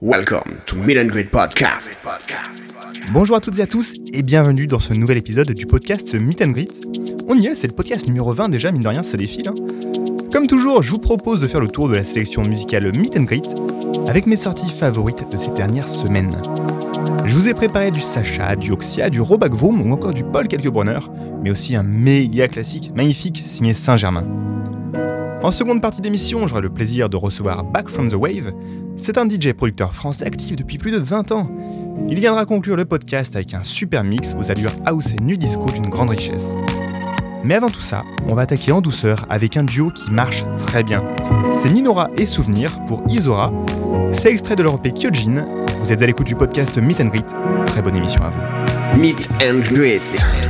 Welcome to Meet and Greet Podcast. Bonjour à toutes et à tous et bienvenue dans ce nouvel épisode du podcast Meet and Greet. On y est, c'est le podcast numéro 20 déjà, mine de rien, ça défile. hein. Comme toujours, je vous propose de faire le tour de la sélection musicale Meet and Greet avec mes sorties favorites de ces dernières semaines. Je vous ai préparé du Sacha, du Oxia, du Robak Vroom ou encore du Paul Kalkbrenner, mais aussi un méga classique magnifique signé Saint-Germain. En seconde partie d'émission, j'aurai le plaisir de recevoir Back from the Wave. C'est un DJ producteur français actif depuis plus de 20 ans. Il viendra conclure le podcast avec un super mix aux allures house et nu disco d'une grande richesse. Mais avant tout ça, on va attaquer en douceur avec un duo qui marche très bien. C'est Minora et Souvenir pour Isora. C'est extrait de leur EP Kyojin. Vous êtes à l'écoute du podcast Meet and Greet. Très bonne émission à vous. Meet and Greet.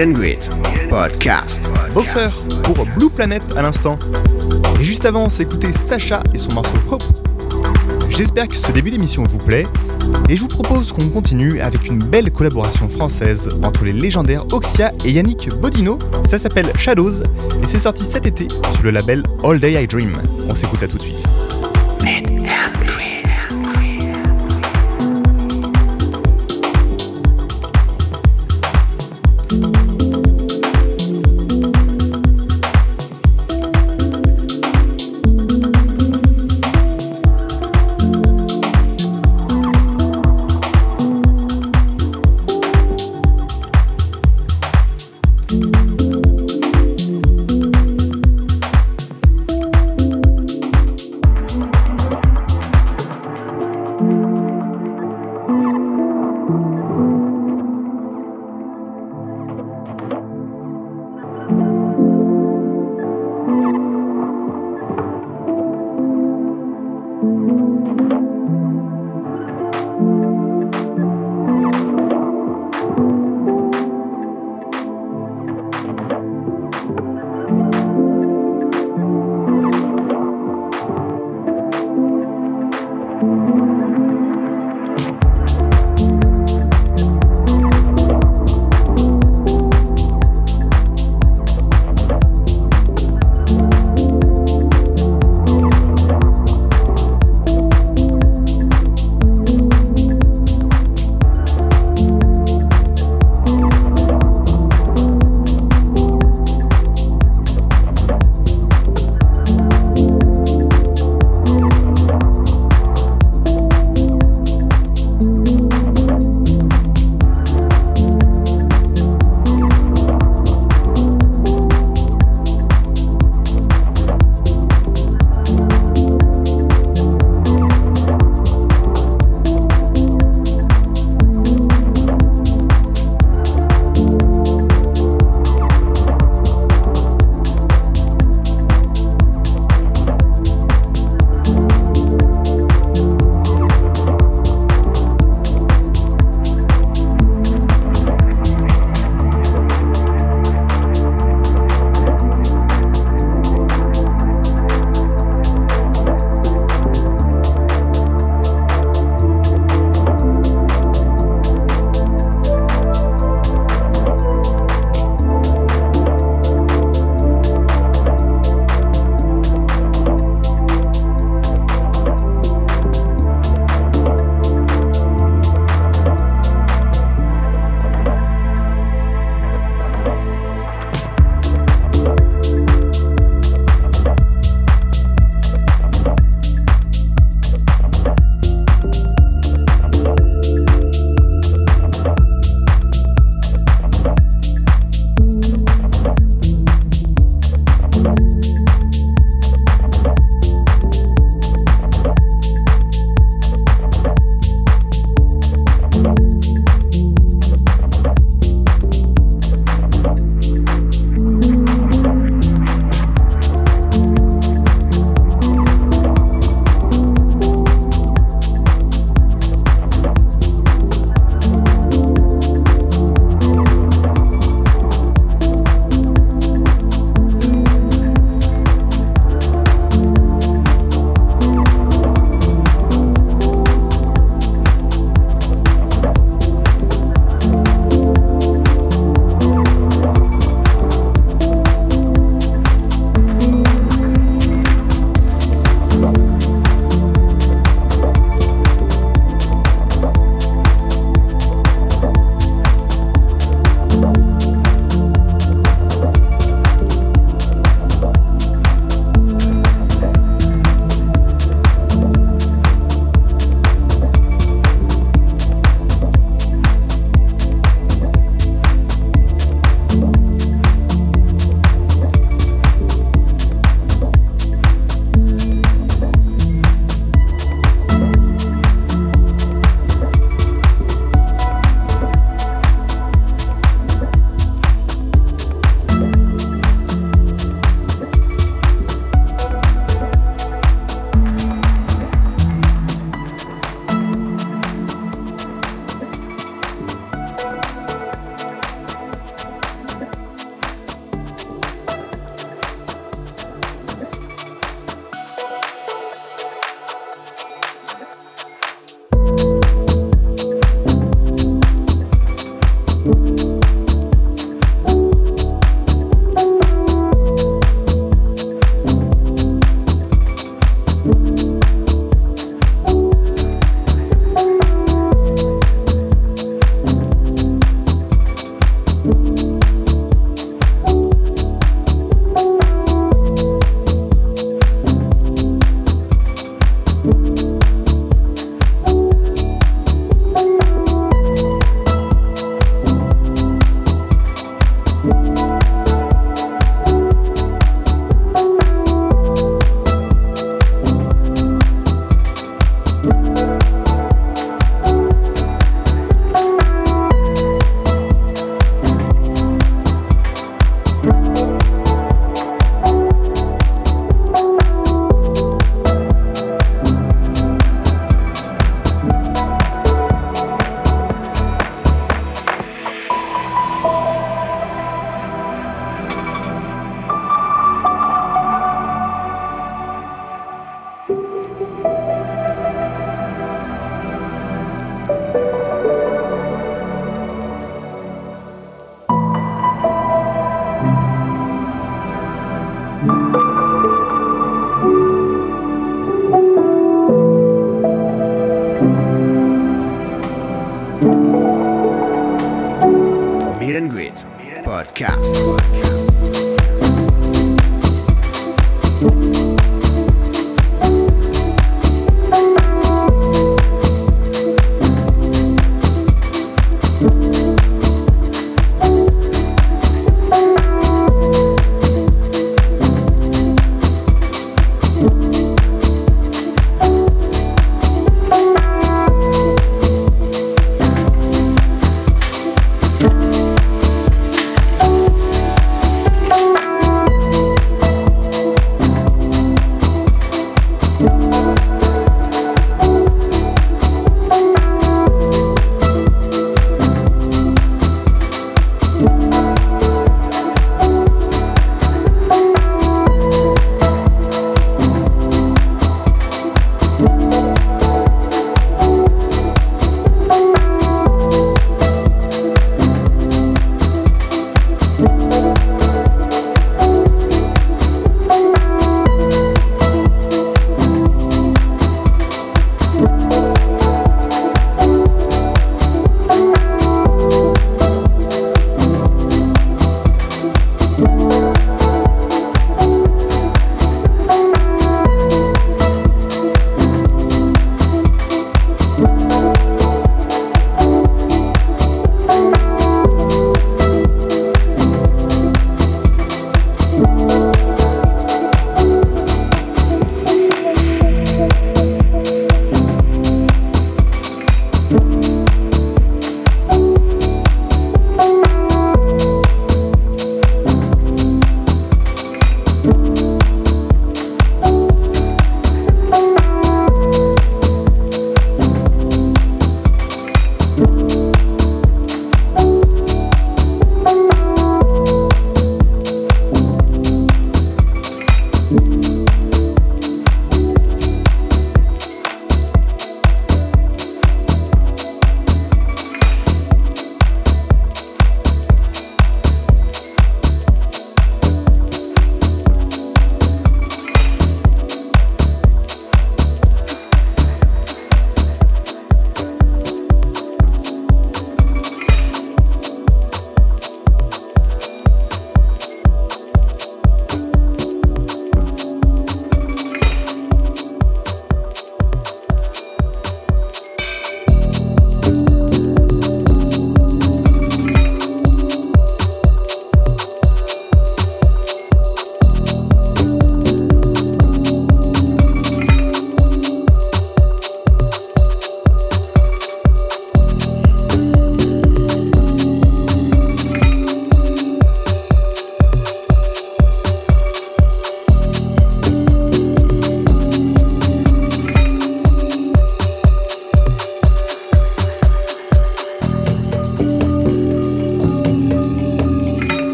And Greet Podcast. Boxer pour Blue Planet à l'instant. Et juste avant, on écouté Sacha et son morceau Hope. J'espère que ce début d'émission vous plaît et je vous propose qu'on continue avec une belle collaboration française entre les légendaires Oxia et Yannick Bodino. Ça s'appelle Shadows et c'est sorti cet été sur le label All Day I Dream. On s'écoute ça tout de suite.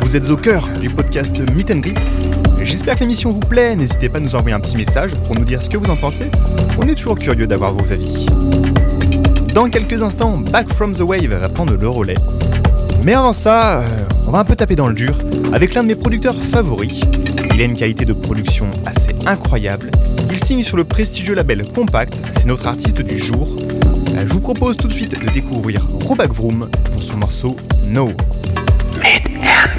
Vous êtes au cœur du podcast Meet and Greet. J'espère que l'émission vous plaît. N'hésitez pas à nous envoyer un petit message pour nous dire ce que vous en pensez. On est toujours curieux d'avoir vos avis. Dans quelques instants, Back from the Wave va prendre le relais. Mais avant ça, euh, on va un peu taper dans le dur avec l'un de mes producteurs favoris. Il a une qualité de production assez incroyable. Il signe sur le prestigieux label Compact, c'est notre artiste du jour. Euh, Je vous propose tout de suite de découvrir Robak Vroom pour son morceau No. and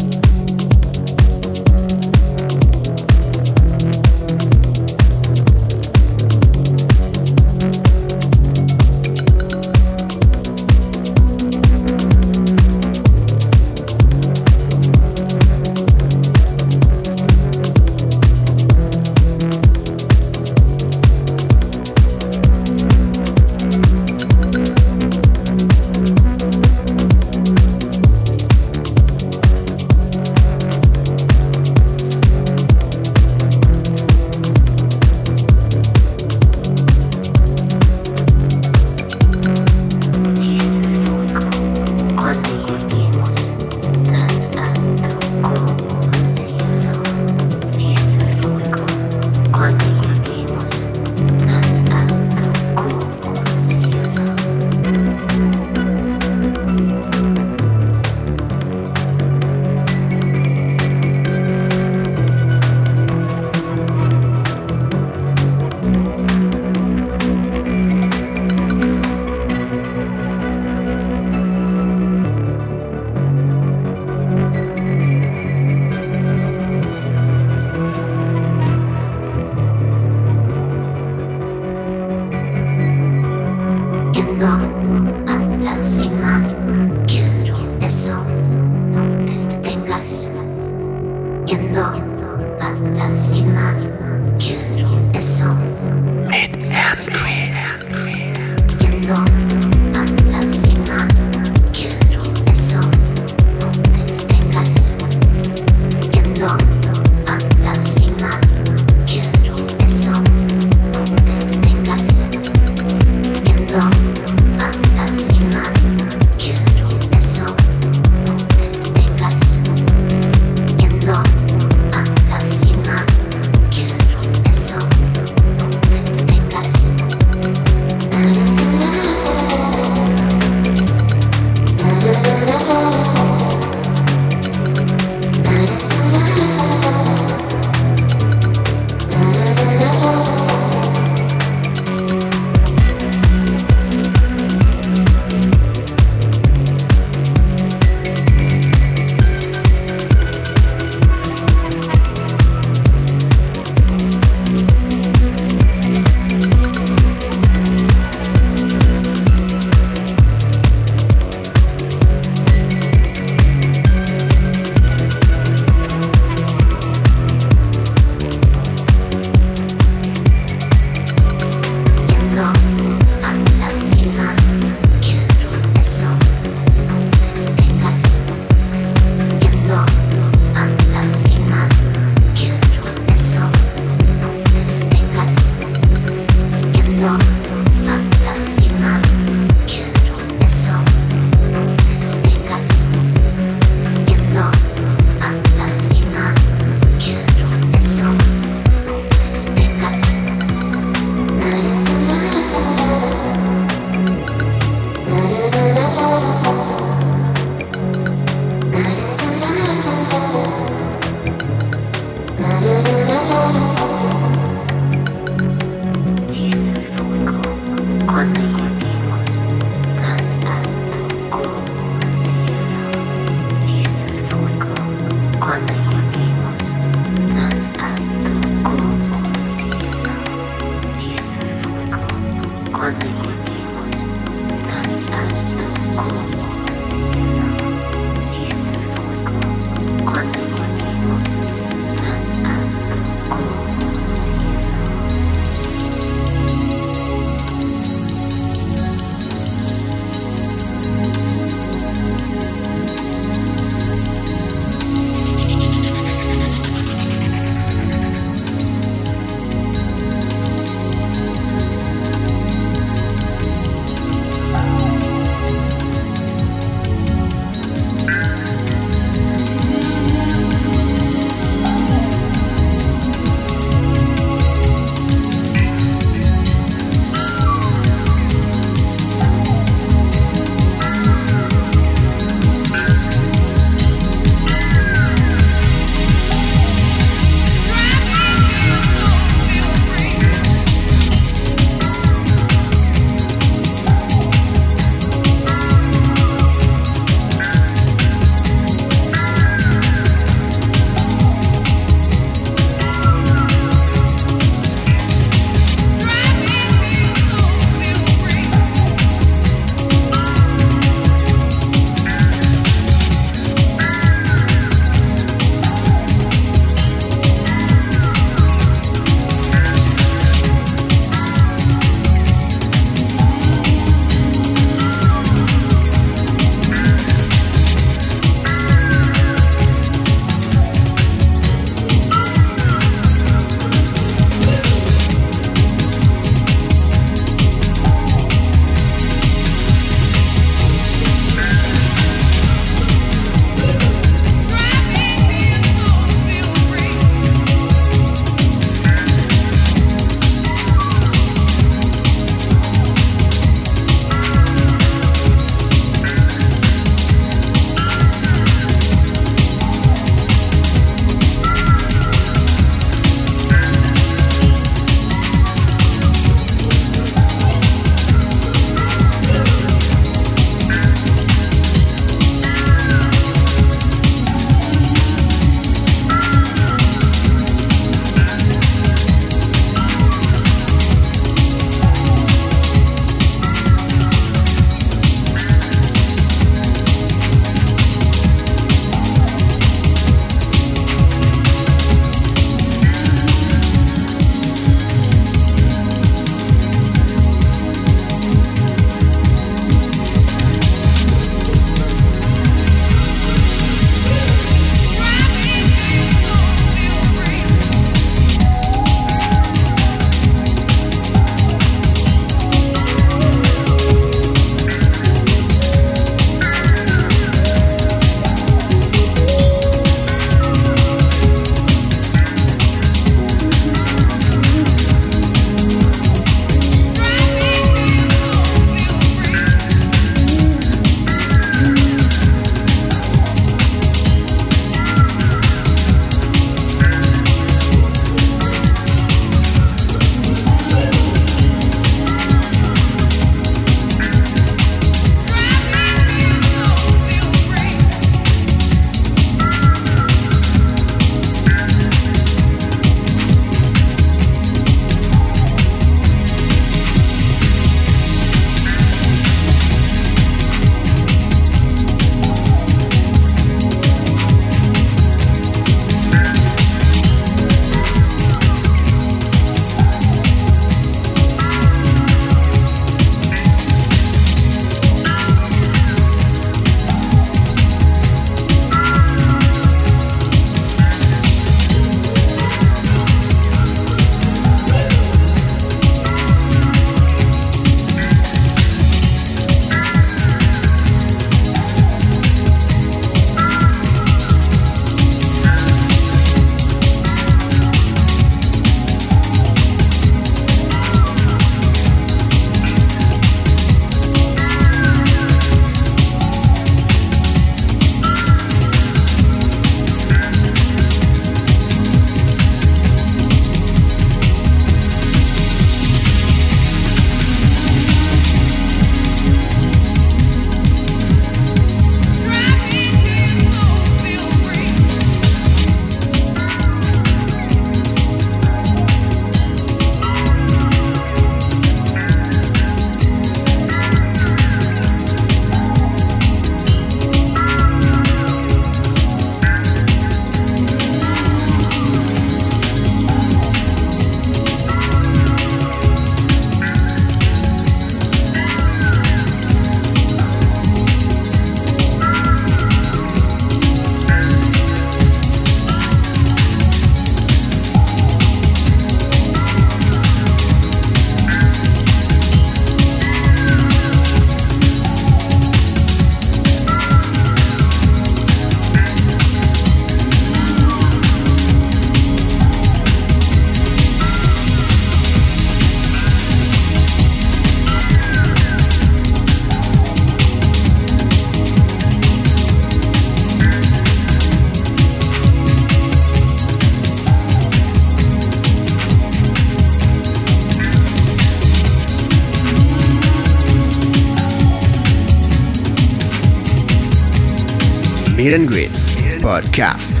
Podcast.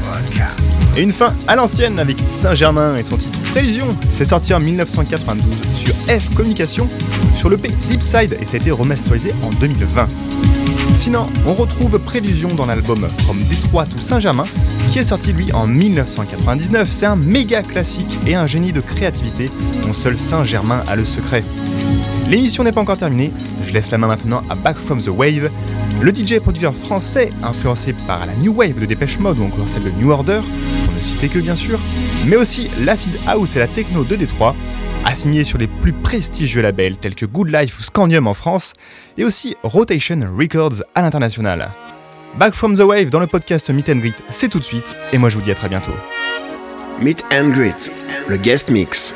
Et une fin à l'ancienne avec Saint-Germain et son titre Prélusion. C'est sorti en 1992 sur F Communication sur le P Deepside et ça a été remasterisé en 2020. Sinon, on retrouve Prélusion dans l'album From Detroit to Saint-Germain qui est sorti lui en 1999. C'est un méga classique et un génie de créativité dont seul Saint-Germain a le secret. L'émission n'est pas encore terminée, je laisse la main maintenant à Back from the Wave, le DJ et producteur français influencé par la New Wave de Dépêche Mode ou encore celle de New Order, pour ne citer que bien sûr, mais aussi l'acid house et la techno de Détroit, assigné sur les plus prestigieux labels tels que Good Life ou Scandium en France, et aussi Rotation Records à l'international. Back from the Wave dans le podcast Meet and Greet, c'est tout de suite, et moi je vous dis à très bientôt. Meet and Greet, le guest mix.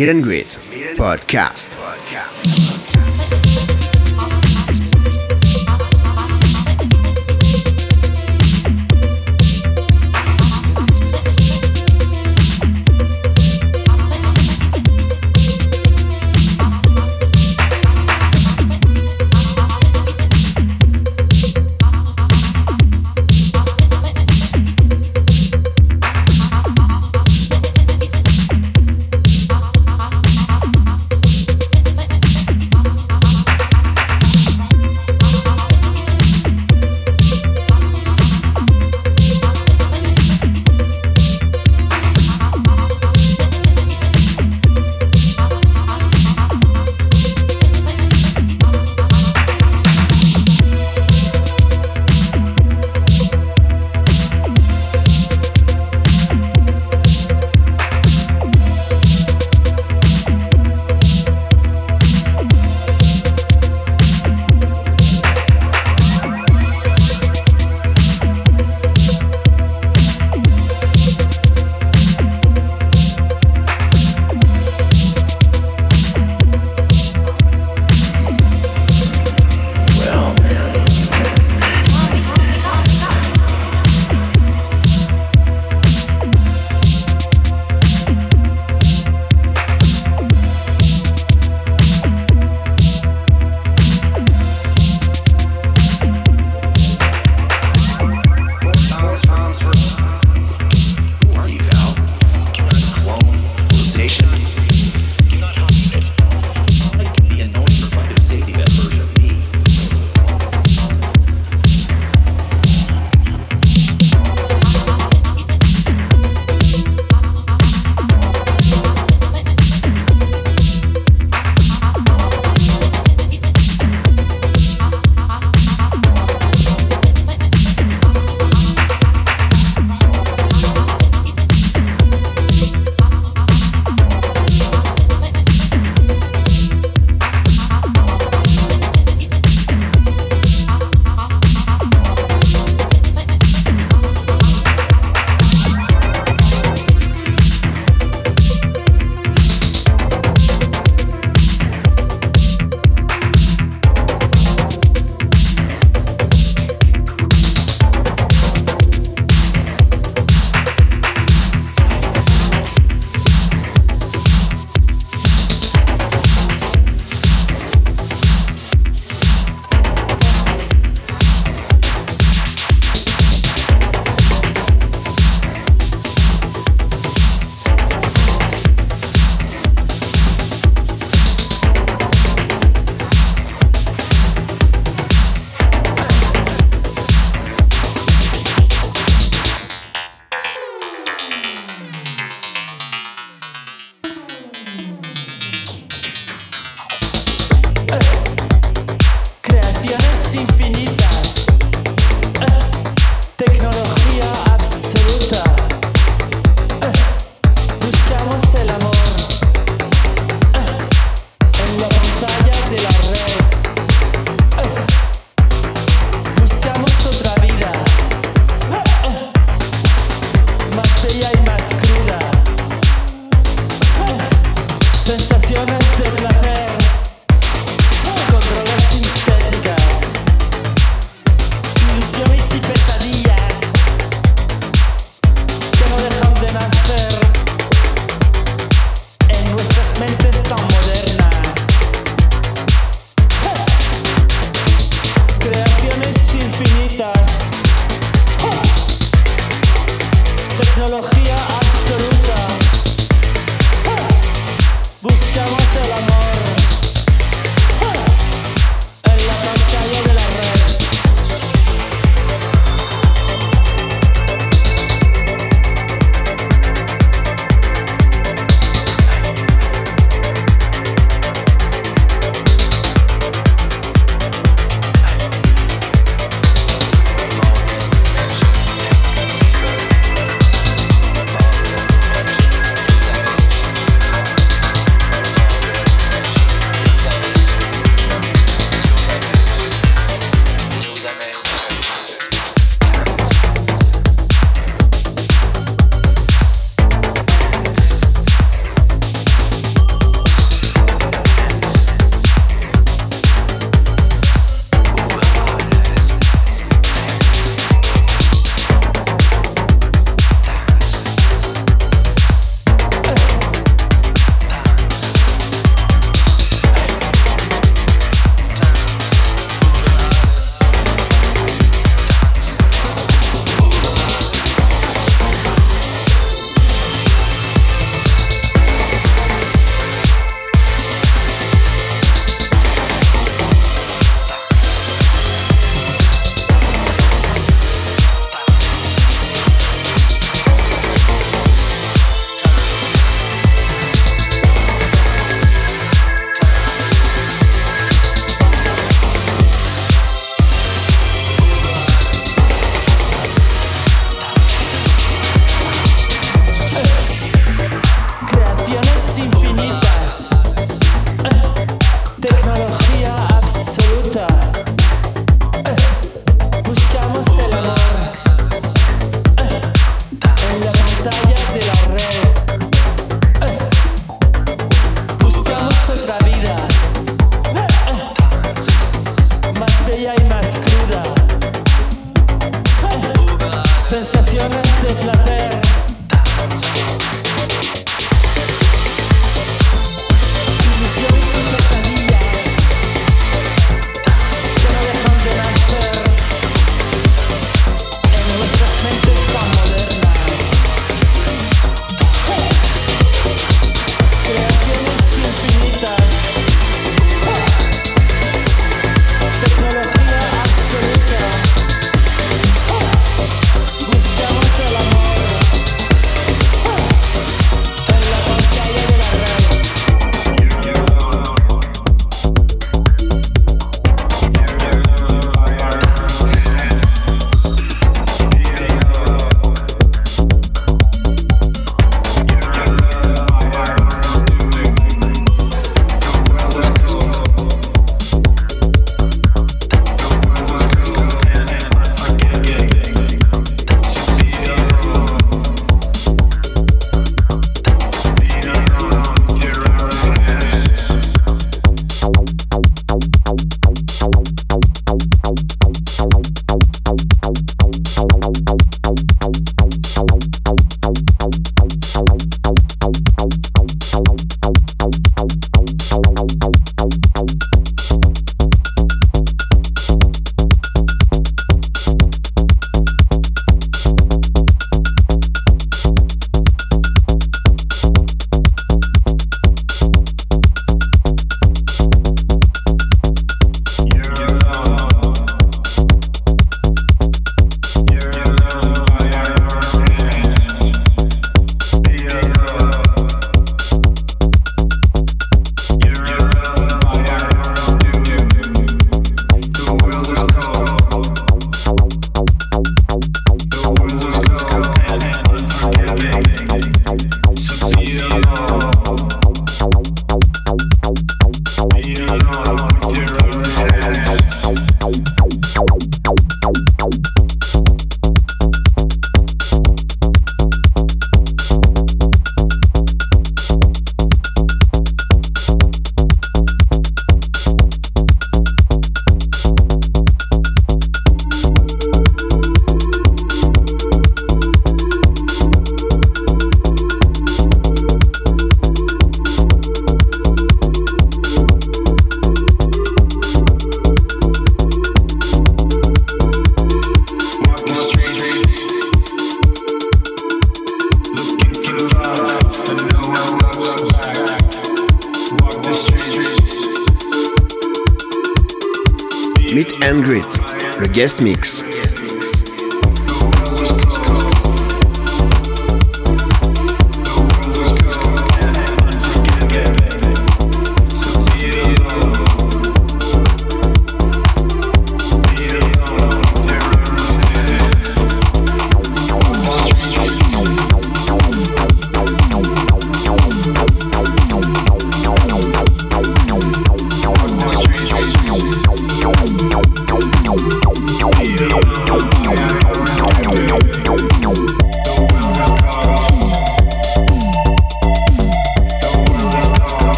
Meet and Greet Podcast.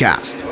Podcast.